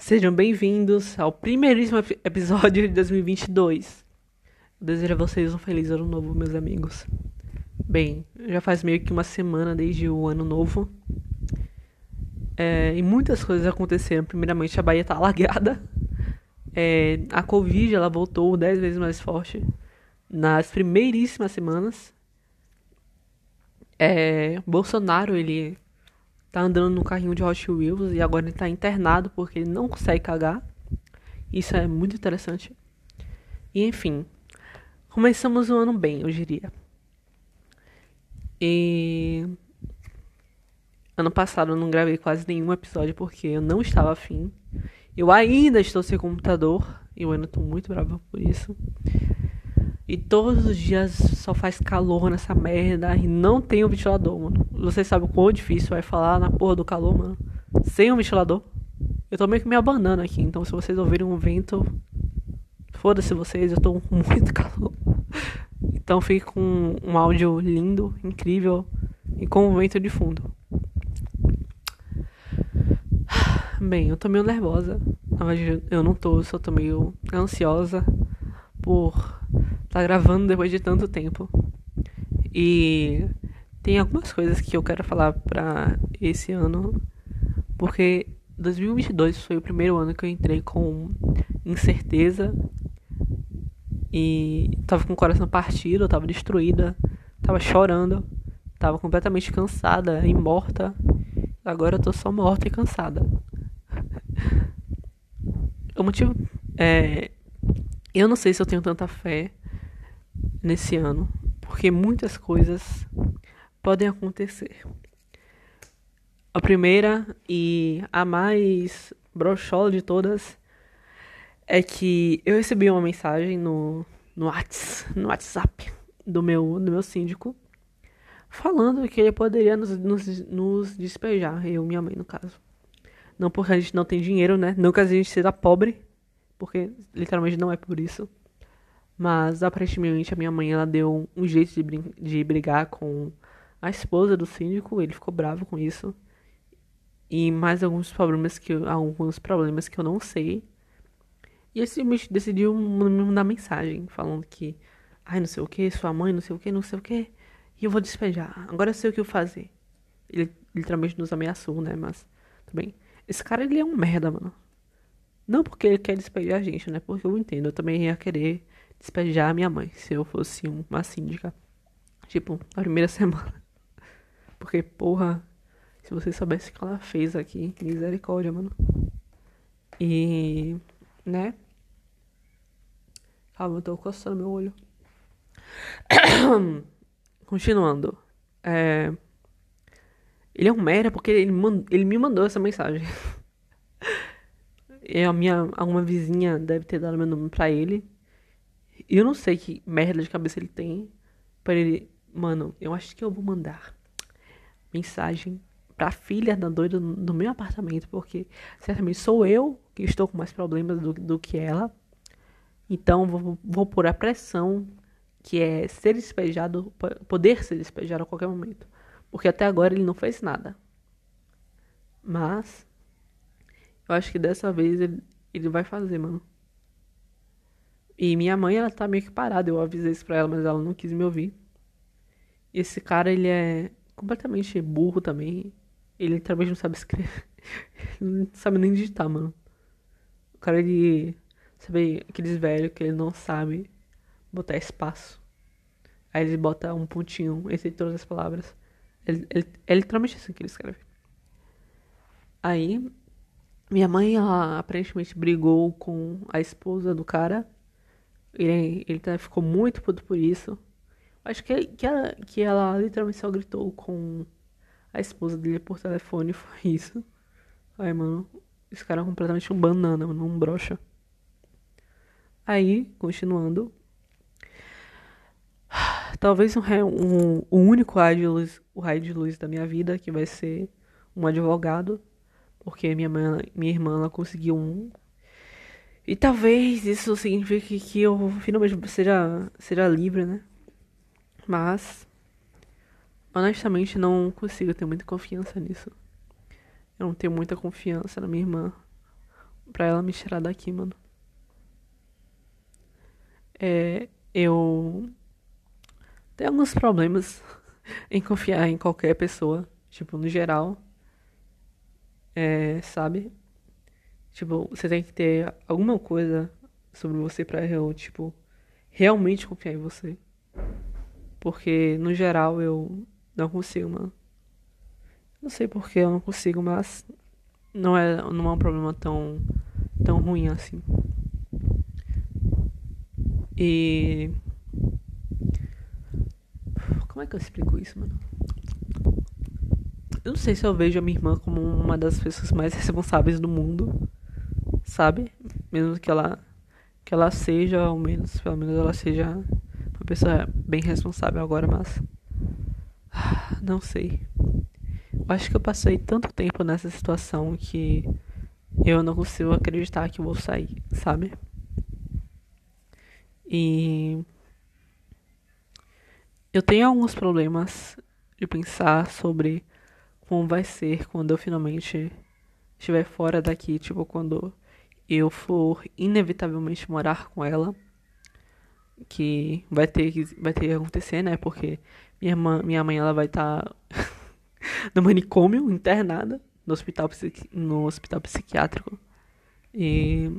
Sejam bem-vindos ao primeiríssimo episódio de 2022. Eu desejo a vocês um feliz ano novo, meus amigos. Bem, já faz meio que uma semana desde o ano novo. É, e muitas coisas aconteceram. Primeiramente, a Bahia tá alagada. É, a Covid ela voltou dez vezes mais forte nas primeiríssimas semanas. É, Bolsonaro ele tá andando no carrinho de Hot Wheels e agora ele tá internado porque ele não consegue cagar. Isso é muito interessante. E enfim, começamos o ano bem, eu diria. E ano passado eu não gravei quase nenhum episódio porque eu não estava afim. Eu ainda estou sem computador e eu ainda estou muito bravo por isso. E todos os dias só faz calor nessa merda e não tem o um ventilador, mano. Você sabe o quão difícil vai falar na porra do calor, mano. Sem um ventilador. Eu tô meio que me abanando aqui, então se vocês ouvirem um vento, foda-se vocês, eu tô com muito calor. Então fique com um áudio lindo, incrível e com um vento de fundo. Bem, eu tô meio nervosa. Eu não tô, só tô meio ansiosa por tá gravando depois de tanto tempo. E tem algumas coisas que eu quero falar pra esse ano, porque 2022 foi o primeiro ano que eu entrei com incerteza e tava com o coração partido, tava destruída, tava chorando, tava completamente cansada e morta. Agora eu tô só morta e cansada. o motivo é. Eu não sei se eu tenho tanta fé nesse ano, porque muitas coisas podem acontecer. A primeira e a mais brochola de todas é que eu recebi uma mensagem no, no, WhatsApp, no WhatsApp do meu, do meu síndico falando que ele poderia nos, nos, nos despejar, eu e minha mãe, no caso. Não porque a gente não tem dinheiro, né? Não que a gente seja pobre, porque literalmente não é por isso. Mas aparentemente a minha mãe ela deu um jeito de, de brigar com a esposa do síndico, ele ficou bravo com isso. E mais alguns problemas que eu, alguns problemas que eu não sei. E ele simplesmente decidiu me mandar mensagem falando que ai não sei o que, sua mãe não sei o que, não sei o que, e eu vou despejar. Agora eu sei o que eu fazer. Ele literalmente nos ameaçou, né? Mas também esse cara ele é um merda, mano. Não porque ele quer despejar a gente, né? Porque eu entendo, eu também ia querer despejar a minha mãe se eu fosse uma síndica. Tipo, na primeira semana. Porque, porra, se você soubesse o que ela fez aqui, misericórdia, mano. E, né? Calma, eu tô coçando meu olho. Continuando. É... Ele é um merda porque ele, mand... ele me mandou essa mensagem. e a minha, alguma vizinha deve ter dado meu nome pra ele. E eu não sei que merda de cabeça ele tem. Para ele. Mano, eu acho que eu vou mandar mensagem pra filha da doida no meu apartamento. Porque certamente sou eu que estou com mais problemas do, do que ela. Então vou, vou pôr a pressão que é ser despejado, poder ser despejado a qualquer momento. Porque até agora ele não fez nada. Mas eu acho que dessa vez ele, ele vai fazer, mano. E minha mãe, ela tá meio que parada. Eu avisei isso pra ela, mas ela não quis me ouvir. Esse cara, ele é completamente burro também. Ele talvez não sabe escrever. não sabe nem digitar, mano. O cara, ele. Sabe aqueles velhos que ele não sabe botar espaço. Aí ele bota um pontinho entre todas as palavras. Ele, ele, é literalmente assim que ele escreve. Aí, minha mãe, ela aparentemente brigou com a esposa do cara. Ele, ele tá, ficou muito puto por isso. Acho que, que, ela, que ela literalmente só gritou com a esposa dele por telefone. Foi isso. Aí, mano, esse cara é completamente um banana, mano, um brocha. Aí, continuando. Talvez um, um, o único raio de luz, o raio de luz da minha vida que vai ser um advogado. Porque minha, mãe, minha irmã ela conseguiu um e talvez isso signifique que eu finalmente seja, seja livre, né? Mas, honestamente, não consigo ter muita confiança nisso. Eu não tenho muita confiança na minha irmã. pra ela me tirar daqui, mano. É, eu tenho alguns problemas em confiar em qualquer pessoa, tipo, no geral. É, sabe? Tipo, você tem que ter alguma coisa sobre você pra eu, tipo, realmente confiar em você. Porque, no geral, eu não consigo, mano. Não sei porque eu não consigo, mas não é, não é um problema tão, tão ruim assim. E. Como é que eu explico isso, mano? Eu não sei se eu vejo a minha irmã como uma das pessoas mais responsáveis do mundo, sabe? Mesmo que ela que ela seja, ao menos, pelo menos ela seja uma pessoa bem responsável agora, mas não sei. Eu acho que eu passei tanto tempo nessa situação que eu não consigo acreditar que vou sair, sabe? E eu tenho alguns problemas de pensar sobre como vai ser quando eu finalmente estiver fora daqui, tipo quando eu for inevitavelmente morar com ela, que vai ter que vai ter que acontecer, né? Porque minha irmã, minha mãe ela vai estar tá no manicômio, internada, no hospital no hospital psiquiátrico. E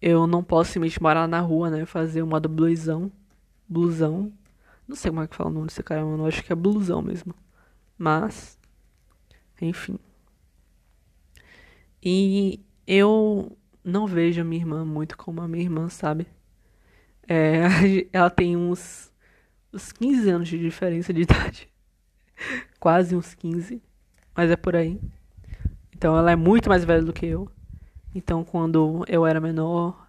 eu não posso simplesmente morar na rua, né? Fazer um modo blusão. Blusão. Não sei como é que fala o nome desse cara, mano. Eu acho que é blusão mesmo. Mas. Enfim. E eu não vejo a minha irmã muito como a minha irmã, sabe? É, ela tem uns, uns 15 anos de diferença de idade. Quase uns 15. Mas é por aí. Então ela é muito mais velha do que eu. Então quando eu era menor,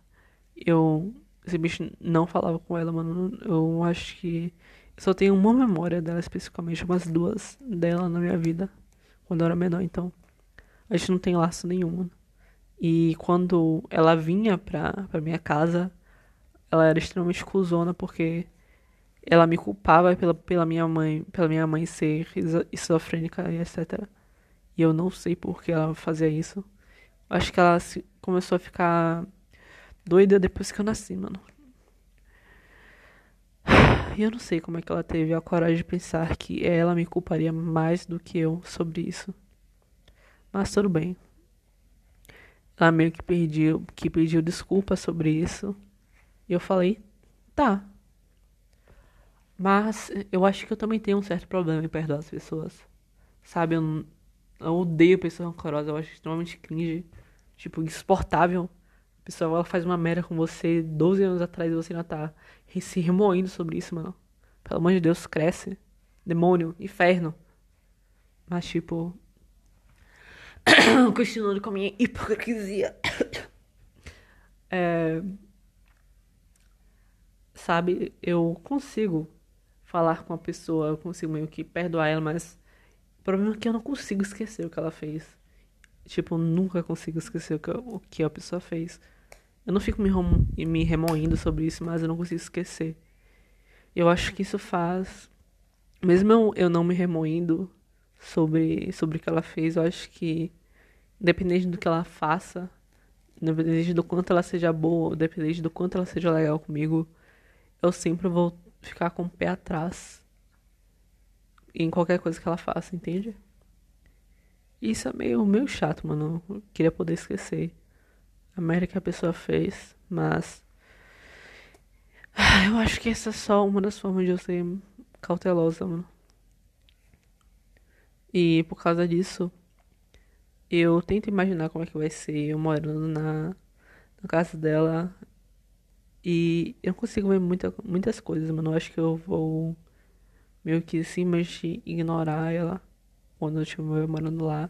eu esse bicho não falava com ela, mano. Eu acho que eu só tenho uma memória dela especificamente, umas duas dela na minha vida. Quando eu era menor, então a gente não tem laço nenhum. E quando ela vinha pra, pra minha casa, ela era extremamente cuzona porque ela me culpava pela, pela minha mãe, pela minha mãe ser esquizofrênica e etc. E eu não sei por que ela fazia isso. Acho que ela começou a ficar doida depois que eu nasci, mano. E eu não sei como é que ela teve a coragem de pensar que ela me culparia mais do que eu sobre isso. Mas tudo bem. Ela meio que pediu, que pediu desculpa sobre isso. E eu falei, tá. Mas eu acho que eu também tenho um certo problema em perdoar as pessoas. Sabe, eu, eu odeio pessoas rancorosas, eu acho extremamente cringe. Tipo, insuportável. A pessoa ela faz uma merda com você 12 anos atrás e você ainda tá se remoendo sobre isso, mano. Pelo amor de Deus, cresce. Demônio, inferno. Mas, tipo, Continuando com a minha hipocrisia. É, sabe, eu consigo falar com a pessoa, eu consigo meio que perdoar ela, mas o problema é que eu não consigo esquecer o que ela fez. Tipo, eu nunca consigo esquecer o que, o que a pessoa fez. Eu não fico me, me remoendo sobre isso, mas eu não consigo esquecer. Eu acho que isso faz. Mesmo eu, eu não me remoendo sobre, sobre o que ela fez. Eu acho que, independente do que ela faça, independente do quanto ela seja boa, independente do quanto ela seja legal comigo, eu sempre vou ficar com o pé atrás em qualquer coisa que ela faça, entende? Isso é meio, meio chato, mano. Eu queria poder esquecer a merda que a pessoa fez, mas. Eu acho que essa é só uma das formas de eu ser cautelosa, mano. E por causa disso, eu tento imaginar como é que vai ser eu morando na, na casa dela. E eu consigo ver muita, muitas coisas, mano. Eu acho que eu vou meio que simplesmente ignorar ela quando eu estiver morando lá.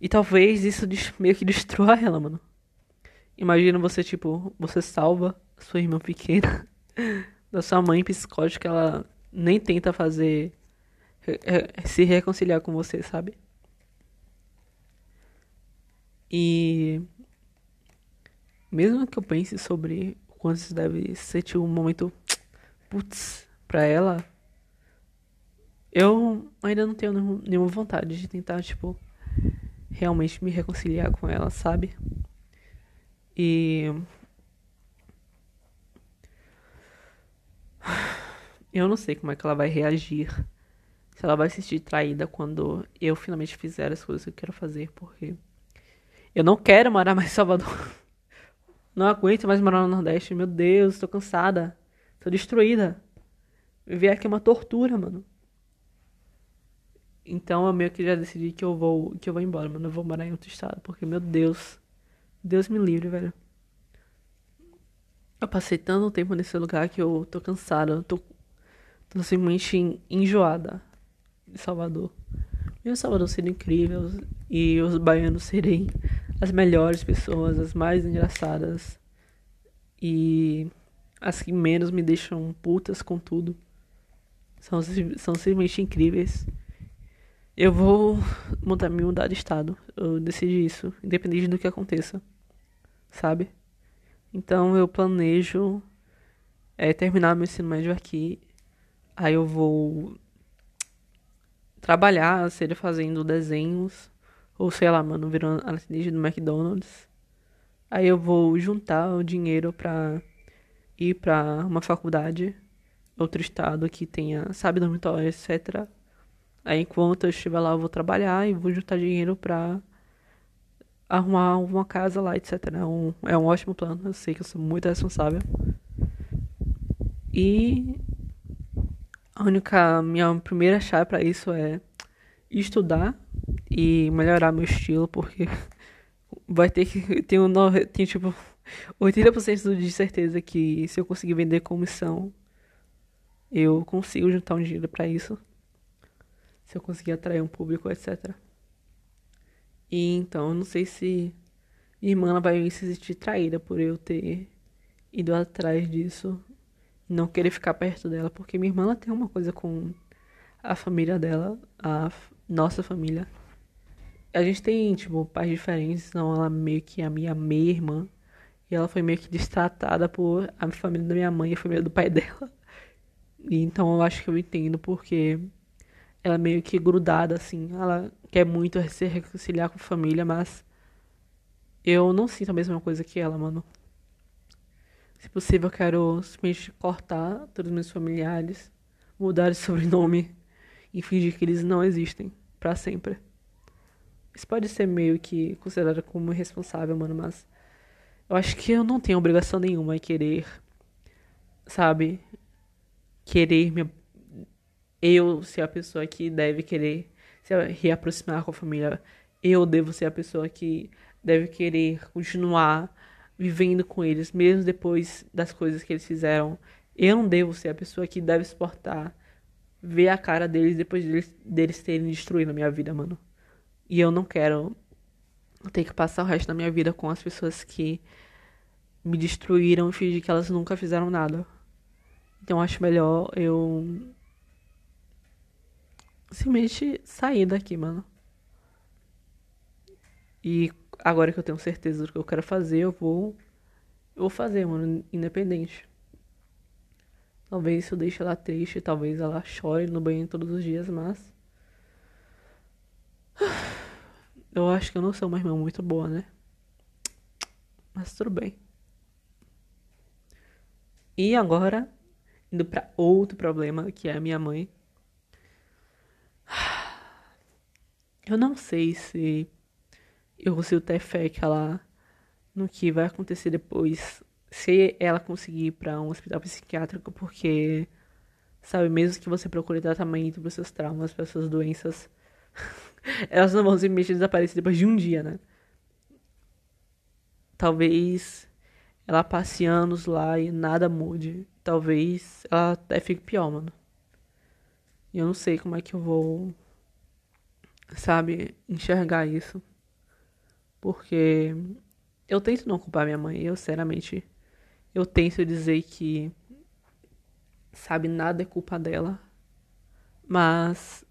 E talvez isso meio que destrua ela, mano. Imagina você, tipo, você salva sua irmã pequena da sua mãe psicótica, ela nem tenta fazer se reconciliar com você, sabe? E mesmo que eu pense sobre quando isso deve ser tipo um momento putz pra ela, eu ainda não tenho nenhuma vontade de tentar, tipo, realmente me reconciliar com ela, sabe? E eu não sei como é que ela vai reagir. Se ela vai se sentir traída quando eu finalmente fizer as coisas que eu quero fazer, porque eu não quero morar mais em Salvador. Não aguento mais morar no Nordeste. Meu Deus, tô cansada. Tô destruída. Viver aqui é uma tortura, mano. Então eu meio que já decidi que eu vou, que eu vou embora, mano. Eu vou morar em outro estado, porque meu Deus, Deus me livre, velho. Eu passei tanto tempo nesse lugar que eu tô cansada, eu tô, tô simplesmente enjoada de Salvador. Meu Salvador seria incrível e os baianos serem as melhores pessoas, as mais engraçadas e as que menos me deixam putas com tudo. São, são simplesmente incríveis. Eu vou mudar, me mudar de estado. Eu decidi isso, independente do que aconteça. Sabe? Então eu planejo é, terminar meu ensino médio aqui. Aí eu vou trabalhar, seja fazendo desenhos. Ou sei lá, mano, virando atendente do McDonald's. Aí eu vou juntar o dinheiro pra ir pra uma faculdade, outro estado que tenha, sabe, dormitório, etc. Aí enquanto eu estiver lá, eu vou trabalhar e vou juntar dinheiro pra arrumar uma casa lá, etc. É um, é um ótimo plano, eu sei que eu sou muito responsável. E a única, minha primeira chave para isso é estudar e melhorar meu estilo, porque vai ter que. Tem, um, tem tipo 80% de certeza que se eu conseguir vender comissão, eu consigo juntar um dinheiro para isso se eu conseguir atrair um público, etc. E então, eu não sei se irmã vai se sentir traída por eu ter ido atrás disso não querer ficar perto dela, porque minha irmã ela tem uma coisa com a família dela, a nossa família. A gente tem, tipo, pais diferentes, então ela meio que é a minha meia-irmã. E ela foi meio que destratada por a família da minha mãe e a família do pai dela. E então eu acho que eu entendo porque ela é meio que grudada, assim. Ela quer muito se reconciliar com a família, mas eu não sinto a mesma coisa que ela, mano. Se possível, eu quero simplesmente cortar todos os meus familiares, mudar de sobrenome e fingir que eles não existem para sempre. Isso pode ser meio que considerado como irresponsável, mano, mas eu acho que eu não tenho obrigação nenhuma em querer, sabe? Querer me eu ser a pessoa que deve querer se reaproximar com a família. Eu devo ser a pessoa que deve querer continuar vivendo com eles, mesmo depois das coisas que eles fizeram. Eu não devo ser a pessoa que deve suportar ver a cara deles depois deles, deles terem destruído a minha vida, mano. E eu não quero ter que passar o resto da minha vida com as pessoas que me destruíram e fingir que elas nunca fizeram nada. Então acho melhor eu simplesmente sair daqui, mano. E agora que eu tenho certeza do que eu quero fazer, eu vou. Eu vou fazer, mano, independente. Talvez eu deixe ela triste, talvez ela chore no banho todos os dias, mas. Eu acho que eu não sou uma irmã muito boa, né? Mas tudo bem. E agora, indo para outro problema, que é a minha mãe. Eu não sei se eu consigo ter fé que ela no que vai acontecer depois, se ela conseguir ir para um hospital psiquiátrico, porque sabe, mesmo que você procure tratamento para seus traumas, para suas doenças, elas não vão simplesmente desaparecer depois de um dia, né? Talvez ela passe anos lá e nada mude. Talvez ela até fique pior, mano. E eu não sei como é que eu vou sabe, enxergar isso. Porque eu tento não culpar minha mãe, eu sinceramente eu tento dizer que sabe, nada é culpa dela. Mas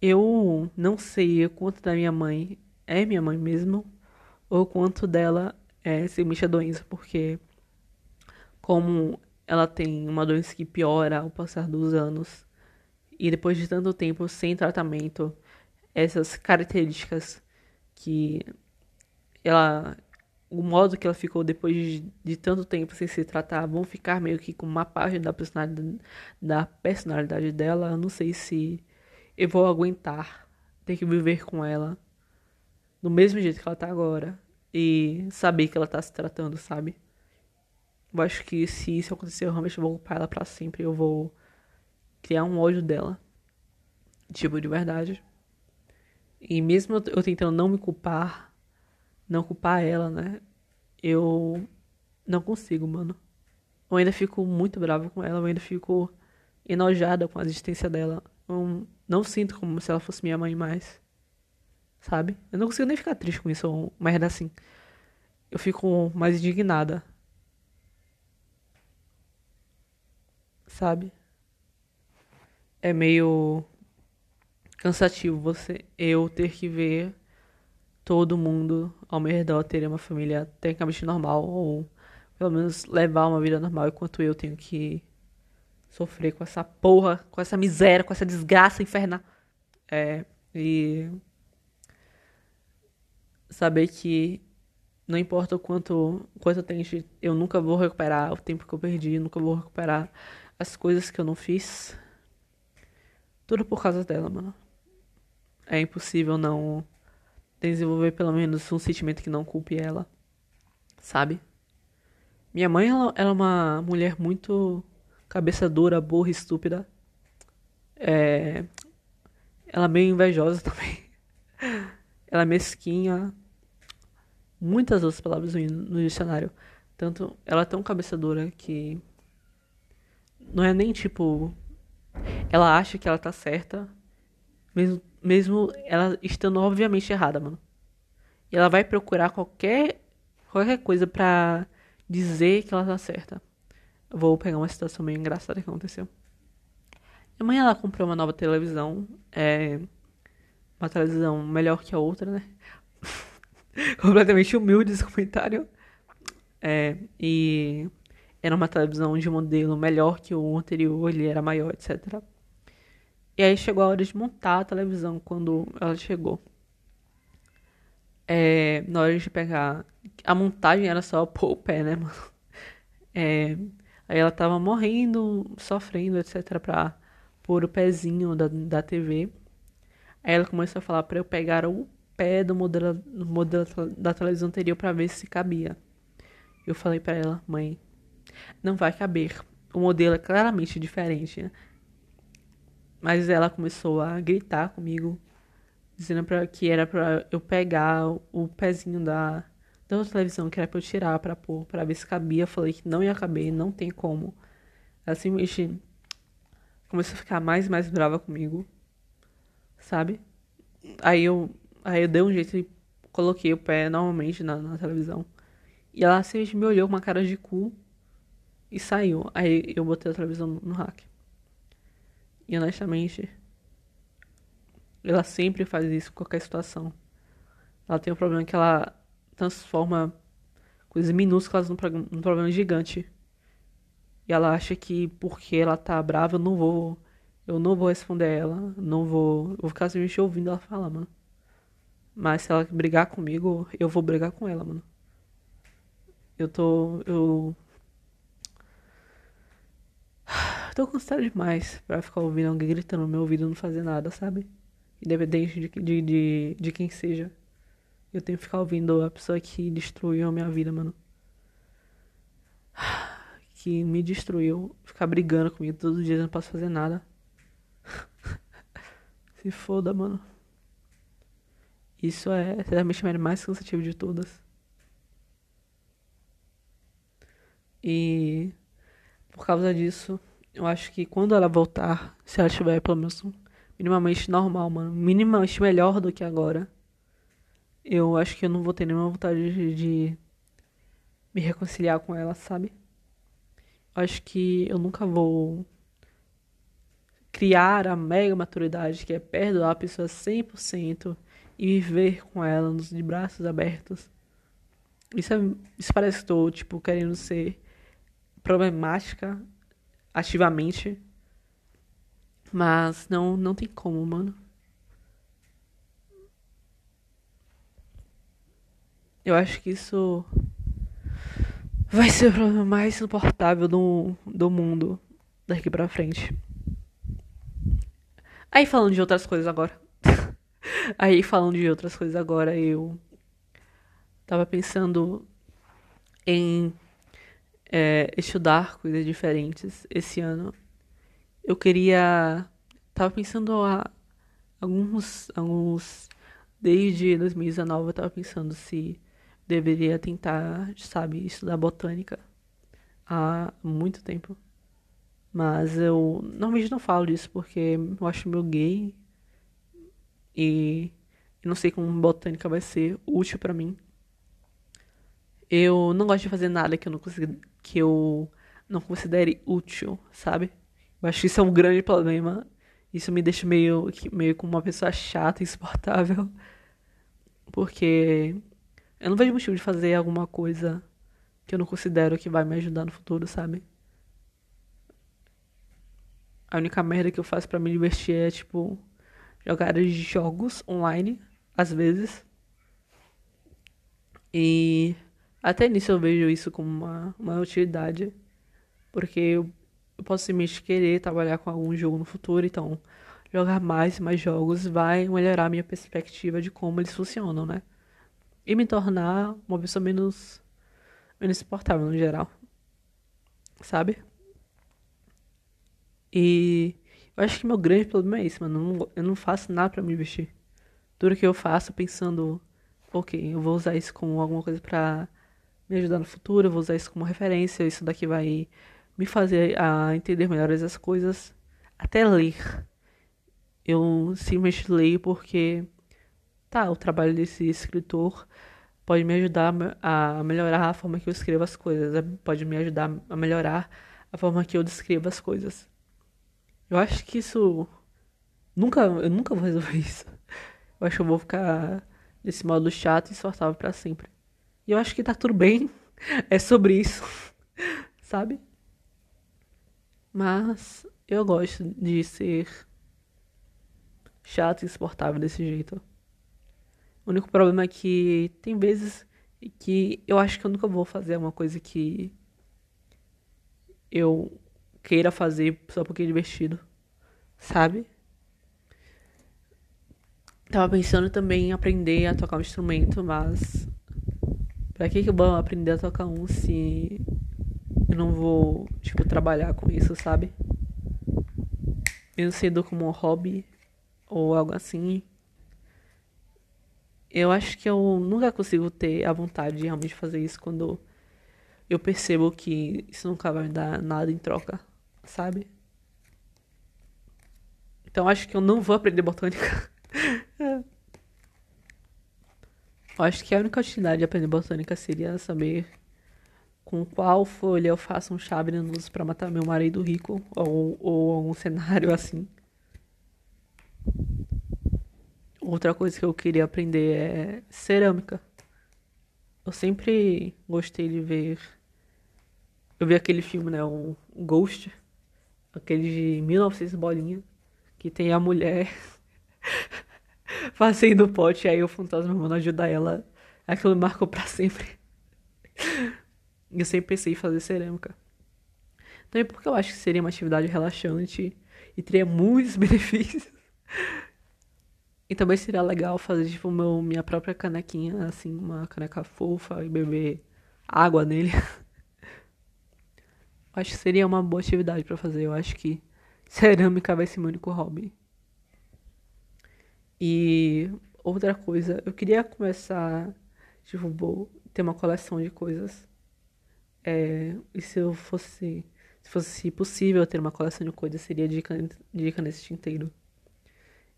eu não sei o quanto da minha mãe é minha mãe mesmo ou quanto dela é simplesmente a doença, porque como ela tem uma doença que piora ao passar dos anos, e depois de tanto tempo sem tratamento, essas características que ela o modo que ela ficou depois de, de, tanto tempo sem se tratar vão ficar meio que com uma página da personalidade, da personalidade dela. Eu não sei se eu vou aguentar ter que viver com ela do mesmo jeito que ela tá agora e saber que ela tá se tratando, sabe? Eu acho que se isso acontecer, eu realmente vou culpar ela pra sempre. Eu vou criar um ódio dela. Tipo, de verdade. E mesmo eu tentando não me culpar, não culpar ela, né? Eu não consigo, mano. Eu ainda fico muito bravo com ela, eu ainda fico enojada com a existência dela. Eu não sinto como se ela fosse minha mãe mais. Sabe? Eu não consigo nem ficar triste com isso, mas assim. Eu fico mais indignada. Sabe? É meio cansativo você eu ter que ver todo mundo ao meu redor ter uma família tecnicamente normal ou pelo menos levar uma vida normal enquanto eu tenho que sofrer com essa porra, com essa miséria, com essa desgraça infernal. É, e saber que não importa o quanto coisa eu tenho, eu nunca vou recuperar o tempo que eu perdi, nunca vou recuperar as coisas que eu não fiz. Tudo por causa dela, mano. É impossível não desenvolver pelo menos um sentimento que não culpe ela, sabe? Minha mãe, ela, ela é uma mulher muito cabeça dura, burra, estúpida. É... Ela é meio invejosa também. ela é mesquinha. Muitas outras palavras no dicionário. Tanto, ela é tão cabeça dura que não é nem tipo ela acha que ela tá certa, mesmo mesmo ela estando obviamente errada, mano. E ela vai procurar qualquer qualquer coisa pra dizer que ela tá certa. Vou pegar uma situação meio engraçada que aconteceu. Minha mãe, ela comprou uma nova televisão. É uma televisão melhor que a outra, né? Completamente humilde esse comentário. É, e era uma televisão de modelo melhor que o anterior, ele era maior, etc. E aí chegou a hora de montar a televisão quando ela chegou. É, na hora de pegar. A montagem era só pôr o pé, né, mano? É, aí ela tava morrendo, sofrendo, etc. pra pôr o pezinho da, da TV. Aí ela começou a falar pra eu pegar o pé do modelo, do modelo da televisão anterior pra ver se cabia. Eu falei pra ela, mãe, não vai caber. O modelo é claramente diferente. Mas ela começou a gritar comigo, dizendo pra, que era pra eu pegar o pezinho da, da outra televisão, que era pra eu tirar pra pôr, pra ver se cabia. Eu falei que não ia caber, não tem como. Ela simplesmente começou a ficar mais e mais brava comigo, sabe? Aí eu, aí eu dei um jeito e coloquei o pé normalmente na, na televisão. E ela simplesmente me olhou com uma cara de cu e saiu. Aí eu botei a televisão no, no hack. E honestamente, ela sempre faz isso em qualquer situação. Ela tem um problema que ela transforma coisas minúsculas num, num problema gigante. E ela acha que porque ela tá brava, eu não vou. Eu não vou responder ela. Não vou. Eu vou ficar simplesmente ouvindo ela falar, mano. Mas se ela brigar comigo, eu vou brigar com ela, mano. Eu tô. Eu tô cansado demais pra ficar ouvindo alguém gritando no meu ouvido e não fazer nada, sabe? Independente de, de, de, de quem seja. Eu tenho que ficar ouvindo a pessoa que destruiu a minha vida, mano. Que me destruiu. Ficar brigando comigo todos os dias, eu não posso fazer nada. Se foda, mano. Isso é certamente a mais cansativo de todas. E por causa disso, eu acho que quando ela voltar, se ela estiver pelo menos minimamente normal, mano, minimamente melhor do que agora, eu acho que eu não vou ter nenhuma vontade de, de me reconciliar com ela, sabe? Acho que eu nunca vou criar a mega maturidade que é perdoar a pessoa 100% e viver com ela nos de braços abertos. Isso, é, isso parece que estou, tipo, querendo ser problemática ativamente. Mas não, não tem como, mano. Eu acho que isso vai ser o problema mais insuportável do, do mundo daqui pra frente. Aí falando de outras coisas agora. Aí falando de outras coisas agora, eu tava pensando em é, estudar coisas diferentes esse ano. Eu queria. Tava pensando há alguns. alguns desde 2019 eu tava pensando se deveria tentar, sabe, estudar botânica há muito tempo. Mas eu normalmente não falo disso porque eu acho meio gay e não sei como botânica vai ser útil para mim. Eu não gosto de fazer nada que eu não consiga, que eu não considere útil, sabe? Eu acho que isso é um grande problema. Isso me deixa meio, meio como uma pessoa chata, insuportável. Porque eu não vejo motivo de fazer alguma coisa que eu não considero que vai me ajudar no futuro, sabe? A única merda que eu faço para me divertir é, tipo, jogar jogos online, às vezes. E até nisso eu vejo isso como uma, uma utilidade. Porque eu, eu posso simplesmente querer trabalhar com algum jogo no futuro, então jogar mais e mais jogos vai melhorar a minha perspectiva de como eles funcionam, né? E me tornar uma pessoa menos, menos suportável no geral. Sabe? E eu acho que meu grande problema é esse, mano. Eu não, faço nada para me investir. Tudo que eu faço pensando, ok, eu vou usar isso como alguma coisa pra me ajudar no futuro, eu vou usar isso como referência, isso daqui vai me fazer a entender melhor as coisas. Até ler. Eu simplesmente leio porque, tá, o trabalho desse escritor pode me ajudar a melhorar a forma que eu escrevo as coisas, pode me ajudar a melhorar a forma que eu descrevo as coisas. Eu acho que isso. Nunca, eu nunca vou resolver isso. Eu acho que eu vou ficar nesse modo chato e insuportável para sempre. E eu acho que tá tudo bem. É sobre isso. Sabe? Mas eu gosto de ser chato e insuportável desse jeito. O único problema é que tem vezes que eu acho que eu nunca vou fazer uma coisa que eu queira fazer só porque é divertido, sabe? Tava pensando também em aprender a tocar um instrumento, mas pra que, que eu vou aprender a tocar um se eu não vou, tipo, trabalhar com isso, sabe? Mesmo sendo como um hobby ou algo assim. Eu acho que eu nunca consigo ter a vontade de realmente fazer isso quando eu percebo que isso nunca vai me dar nada em troca, sabe? Então acho que eu não vou aprender botânica. eu acho que a única utilidade de aprender botânica seria saber com qual folha eu faço um chá venenoso para matar meu marido rico ou, ou algum cenário assim. Outra coisa que eu queria aprender é cerâmica. Eu sempre gostei de ver eu vi aquele filme, né? O Ghost. Aquele de 1900 bolinha. Que tem a mulher fazendo pote. Aí o fantasma mano ajudar ela. Aquilo me marcou pra sempre. eu sempre pensei em fazer cerâmica. Também porque eu acho que seria uma atividade relaxante e teria muitos benefícios. E também seria legal fazer, tipo, meu, minha própria canequinha, assim, uma caneca fofa e beber água nele. Acho que seria uma boa atividade para fazer. Eu acho que cerâmica vai ser meu único hobby. E outra coisa, eu queria começar, tipo, vou ter uma coleção de coisas. É, e se eu fosse, se fosse possível ter uma coleção de coisas, seria de, de caneta tinteiro.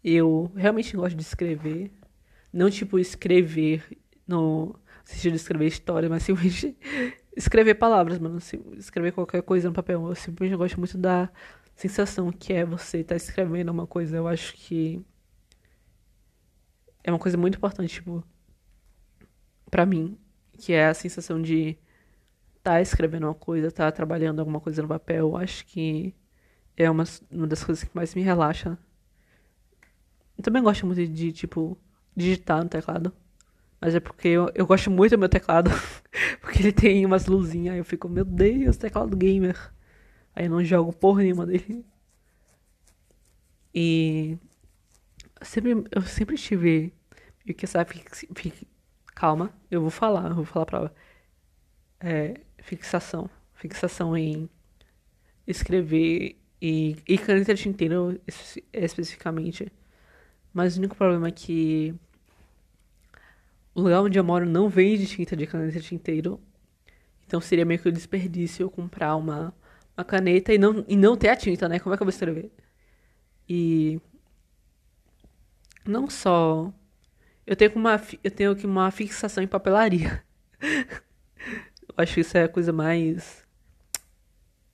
Eu realmente gosto de escrever. Não, tipo, escrever no sentido de escrever história, mas simplesmente escrever palavras, mano. Escrever qualquer coisa no papel. Eu simplesmente gosto muito da sensação que é você estar tá escrevendo uma coisa. Eu acho que é uma coisa muito importante, tipo, pra mim. Que é a sensação de estar tá escrevendo uma coisa, estar tá trabalhando alguma coisa no papel. Eu acho que é uma, uma das coisas que mais me relaxa. Eu também gosto muito de, tipo, digitar no teclado. Mas é porque eu, eu gosto muito do meu teclado. porque ele tem umas luzinhas. Aí eu fico, meu Deus, teclado gamer. Aí eu não jogo porra nenhuma dele. E. Eu sempre, eu sempre tive. E que essa calma, eu vou falar, eu vou falar pra. É, fixação. Fixação em escrever e, e caneta tinteira especificamente. Mas o único problema é que o lugar onde eu moro não vende tinta de caneta tinteiro. Então seria meio que um desperdício eu comprar uma, uma caneta e não, e não ter a tinta, né? Como é que eu vou escrever? E não só eu tenho uma eu tenho que uma fixação em papelaria. eu acho que isso é a coisa mais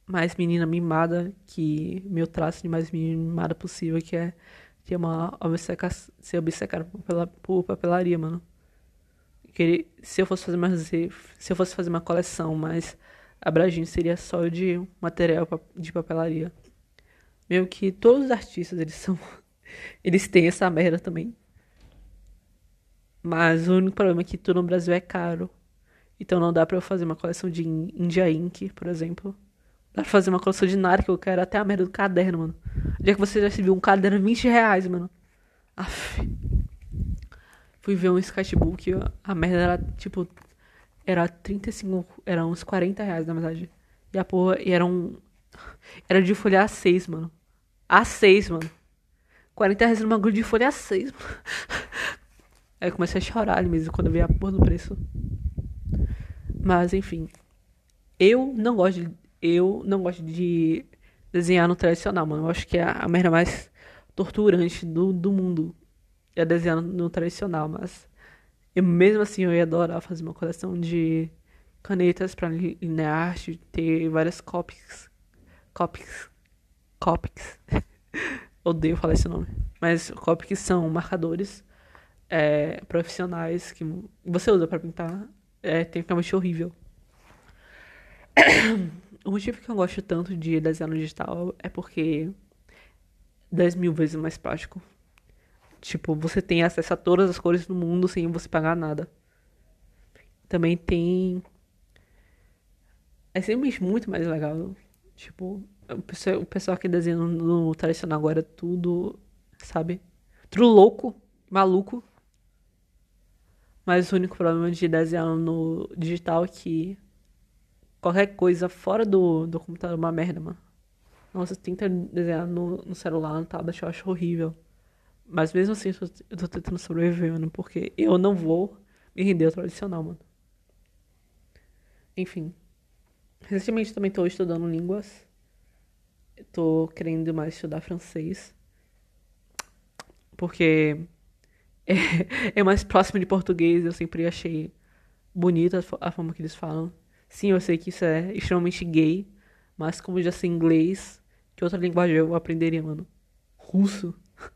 mais menina mimada que meu traço de mais menina mimada possível, que é ter uma obceca, ser obcecado por, papelaria, mano. Que se eu fosse fazer mais se eu fosse fazer uma coleção mais abrangente seria só de material de papelaria. Meio que todos os artistas eles são eles têm essa merda também. Mas o único problema é que tudo no Brasil é caro. Então não dá pra eu fazer uma coleção de India Ink, por exemplo. Pra fazer uma coleção de nada que eu quero até a merda do caderno, mano. O dia que você já se viu um caderno 20 reais, mano. Aff. Fui ver um sketchbook, a merda era tipo. Era 35. Era uns 40 reais, na verdade. E a porra. E era um. Era de folha A6, mano. A6, mano. 40 reais numa bagulho de folha A6, mano. Aí eu comecei a chorar ali mesmo quando eu vi a porra do preço. Mas enfim. Eu não gosto de. Eu não gosto de desenhar no tradicional, mano. Eu acho que é a merda mais torturante do, do mundo é desenhar no tradicional, mas eu mesmo assim eu ia adorar fazer uma coleção de canetas para linear, ter várias copics, copics, copics. Odeio falar esse nome, mas copics são marcadores é, profissionais que você usa para pintar, é tecnicamente horrível. O motivo que eu gosto tanto de desenhar no digital é porque 10 mil vezes mais prático. Tipo, você tem acesso a todas as cores do mundo sem você pagar nada. Também tem. É sempre muito mais legal. Tipo, o pessoal, que desenha no tradicional agora é tudo, sabe? Tudo louco, maluco. Mas o único problema de desenhar no digital é que qualquer coisa fora do, do computador é uma merda, mano. Nossa, tenta desenhar no, no celular, no tablet, eu acho horrível. Mas mesmo assim, eu tô tentando sobreviver, mano, porque eu não vou me render ao tradicional, mano. Enfim. Recentemente também tô estudando línguas. Tô querendo mais estudar francês. Porque é, é mais próximo de português, eu sempre achei bonita a forma que eles falam. Sim, eu sei que isso é extremamente gay, mas como já sei inglês, que outra linguagem eu aprenderia, mano? Russo.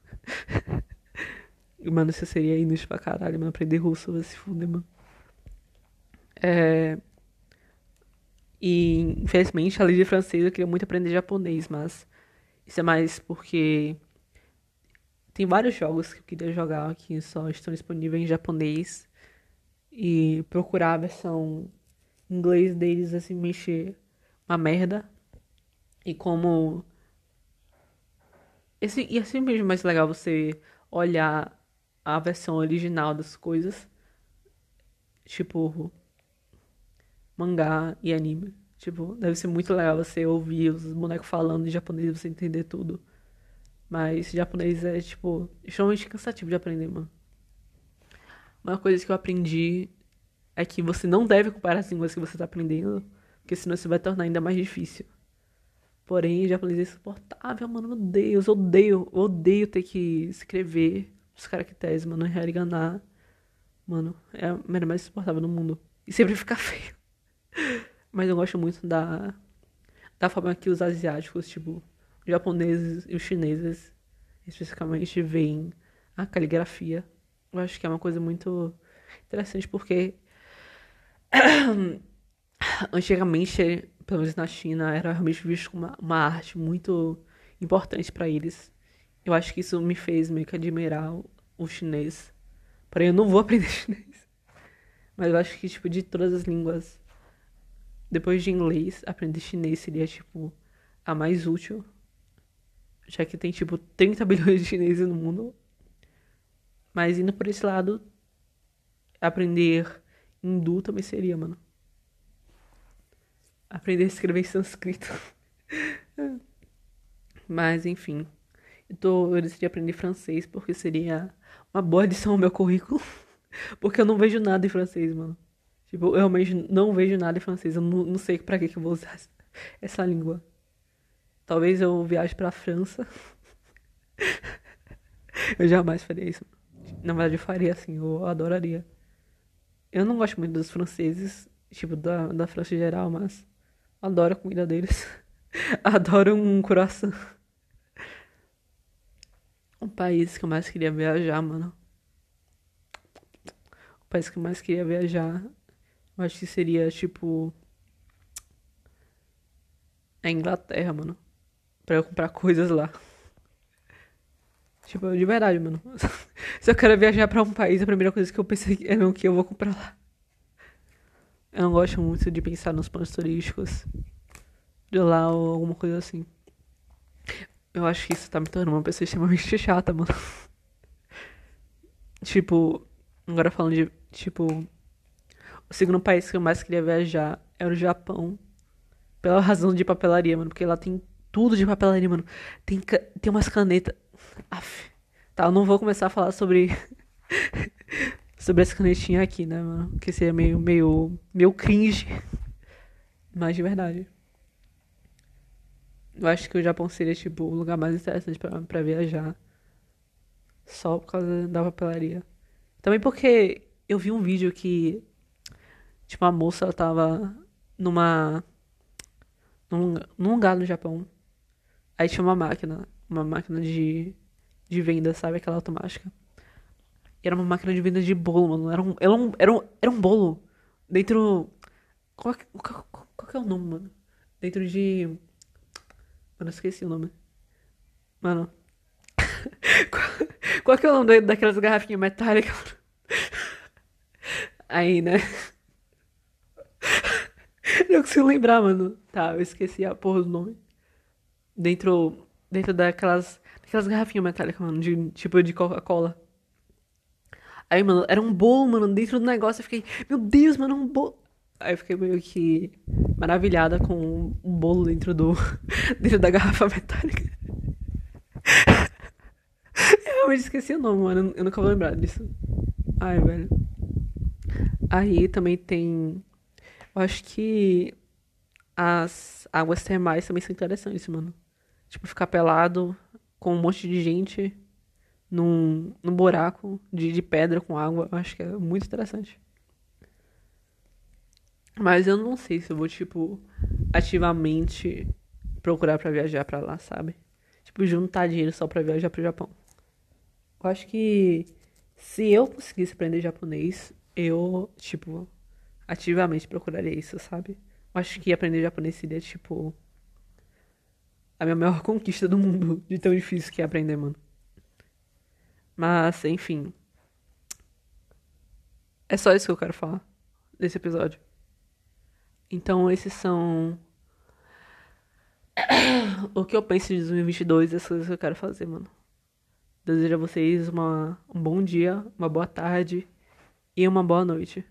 mano, isso seria inútil pra caralho, mano. Aprender russo vai se fuder, mano. É... E, infelizmente, além de francês, eu queria muito aprender japonês, mas isso é mais porque tem vários jogos que eu queria jogar que só estão disponíveis em japonês e procurar a versão inglês deles assim mexer uma merda. E como esse, e assim mesmo mais legal você olhar a versão original das coisas. Tipo, mangá e anime. Tipo, deve ser muito legal você ouvir os bonecos falando em japonês e você entender tudo. Mas japonês é, tipo, extremamente cansativo de aprender, mano. Uma coisa que eu aprendi é que você não deve comparar as línguas que você tá aprendendo, porque senão isso vai tornar ainda mais difícil. Porém, japonês é insuportável, mano. Meu Deus, odeio, odeio ter que escrever os caracteres, mano. Hiragana, mano, é a merda mais insuportável do mundo. E sempre fica feio. Mas eu gosto muito da, da forma que os asiáticos, tipo, os japoneses e os chineses, especificamente, veem a caligrafia. Eu acho que é uma coisa muito interessante porque antigamente pelo menos na China, era realmente visto como uma, uma arte muito importante para eles. Eu acho que isso me fez meio que admirar o, o chinês. Porém, eu não vou aprender chinês. Mas eu acho que, tipo, de todas as línguas, depois de inglês, aprender chinês seria, tipo, a mais útil. Já que tem, tipo, 30 bilhões de chineses no mundo. Mas indo por esse lado, aprender hindu também seria, mano. Aprender a escrever em sânscrito. Mas, enfim. Eu, tô, eu decidi aprender francês porque seria uma boa adição ao meu currículo. Porque eu não vejo nada em francês, mano. Tipo, eu realmente não vejo nada em francês. Eu não, não sei pra que, que eu vou usar essa língua. Talvez eu viaje pra França. eu jamais faria isso. Na verdade, eu faria assim. Eu adoraria. Eu não gosto muito dos franceses. Tipo, da, da França em geral, mas... Adoro a comida deles. Adoro um coração. Um país que eu mais queria viajar, mano país que eu mais queria viajar, eu acho que seria tipo. A Inglaterra, mano. Pra eu comprar coisas lá. Tipo, de verdade, mano. Se eu quero viajar pra um país, a primeira coisa que eu pensei é no que eu vou comprar lá. Eu não gosto muito de pensar nos pontos turísticos de lá ou alguma coisa assim. Eu acho que isso tá me tornando uma pessoa extremamente chata, mano. tipo, agora falando de Tipo, o segundo país que eu mais queria viajar era o Japão. Pela razão de papelaria, mano. Porque lá tem tudo de papelaria, mano. Tem, tem umas canetas. Aff. Tá, eu não vou começar a falar sobre. sobre essa canetinha aqui, né, mano? Porque seria meio, meio, meio cringe. Mas de verdade. Eu acho que o Japão seria, tipo, o lugar mais interessante pra, pra viajar. Só por causa da papelaria. Também porque eu vi um vídeo que, tipo, a moça ela tava numa. Num, num lugar no Japão. Aí tinha uma máquina. Uma máquina de, de venda, sabe? Aquela automática. E era uma máquina de venda de bolo, mano. Era um, era um, era um, era um bolo. Dentro. Qual, qual, qual, é o nome, mano? Dentro de. Mano, eu esqueci o nome. Mano. qual, qual que é o nome daquelas garrafinhas metálicas? Aí, né? Não consigo lembrar, mano. Tá, eu esqueci a porra do nome. Dentro. Dentro daquelas. Daquelas garrafinhas metálicas, mano. De, tipo de Coca-Cola. Aí, mano, era um bolo, mano, dentro do negócio. Eu fiquei, meu Deus, mano, um bolo. Aí eu fiquei meio que maravilhada com um bolo dentro do. dentro da garrafa metálica. eu realmente esqueci o nome, mano. Eu nunca vou lembrar disso. Ai, velho. Aí também tem. Eu acho que as águas termais também são interessantes, mano. Tipo, ficar pelado com um monte de gente num, num buraco de, de pedra com água. Eu acho que é muito interessante. Mas eu não sei se eu vou, tipo, ativamente procurar para viajar para lá, sabe? Tipo, juntar dinheiro só pra viajar pro Japão. Eu acho que se eu conseguisse aprender japonês, eu, tipo, ativamente procuraria isso, sabe? Eu acho que aprender japonês seria, tipo, a minha maior conquista do mundo, de tão difícil que é aprender, mano. Mas, enfim. É só isso que eu quero falar nesse episódio. Então, esses são o que eu penso de 2022 e as coisas que eu quero fazer, mano. Desejo a vocês uma, um bom dia, uma boa tarde e uma boa noite.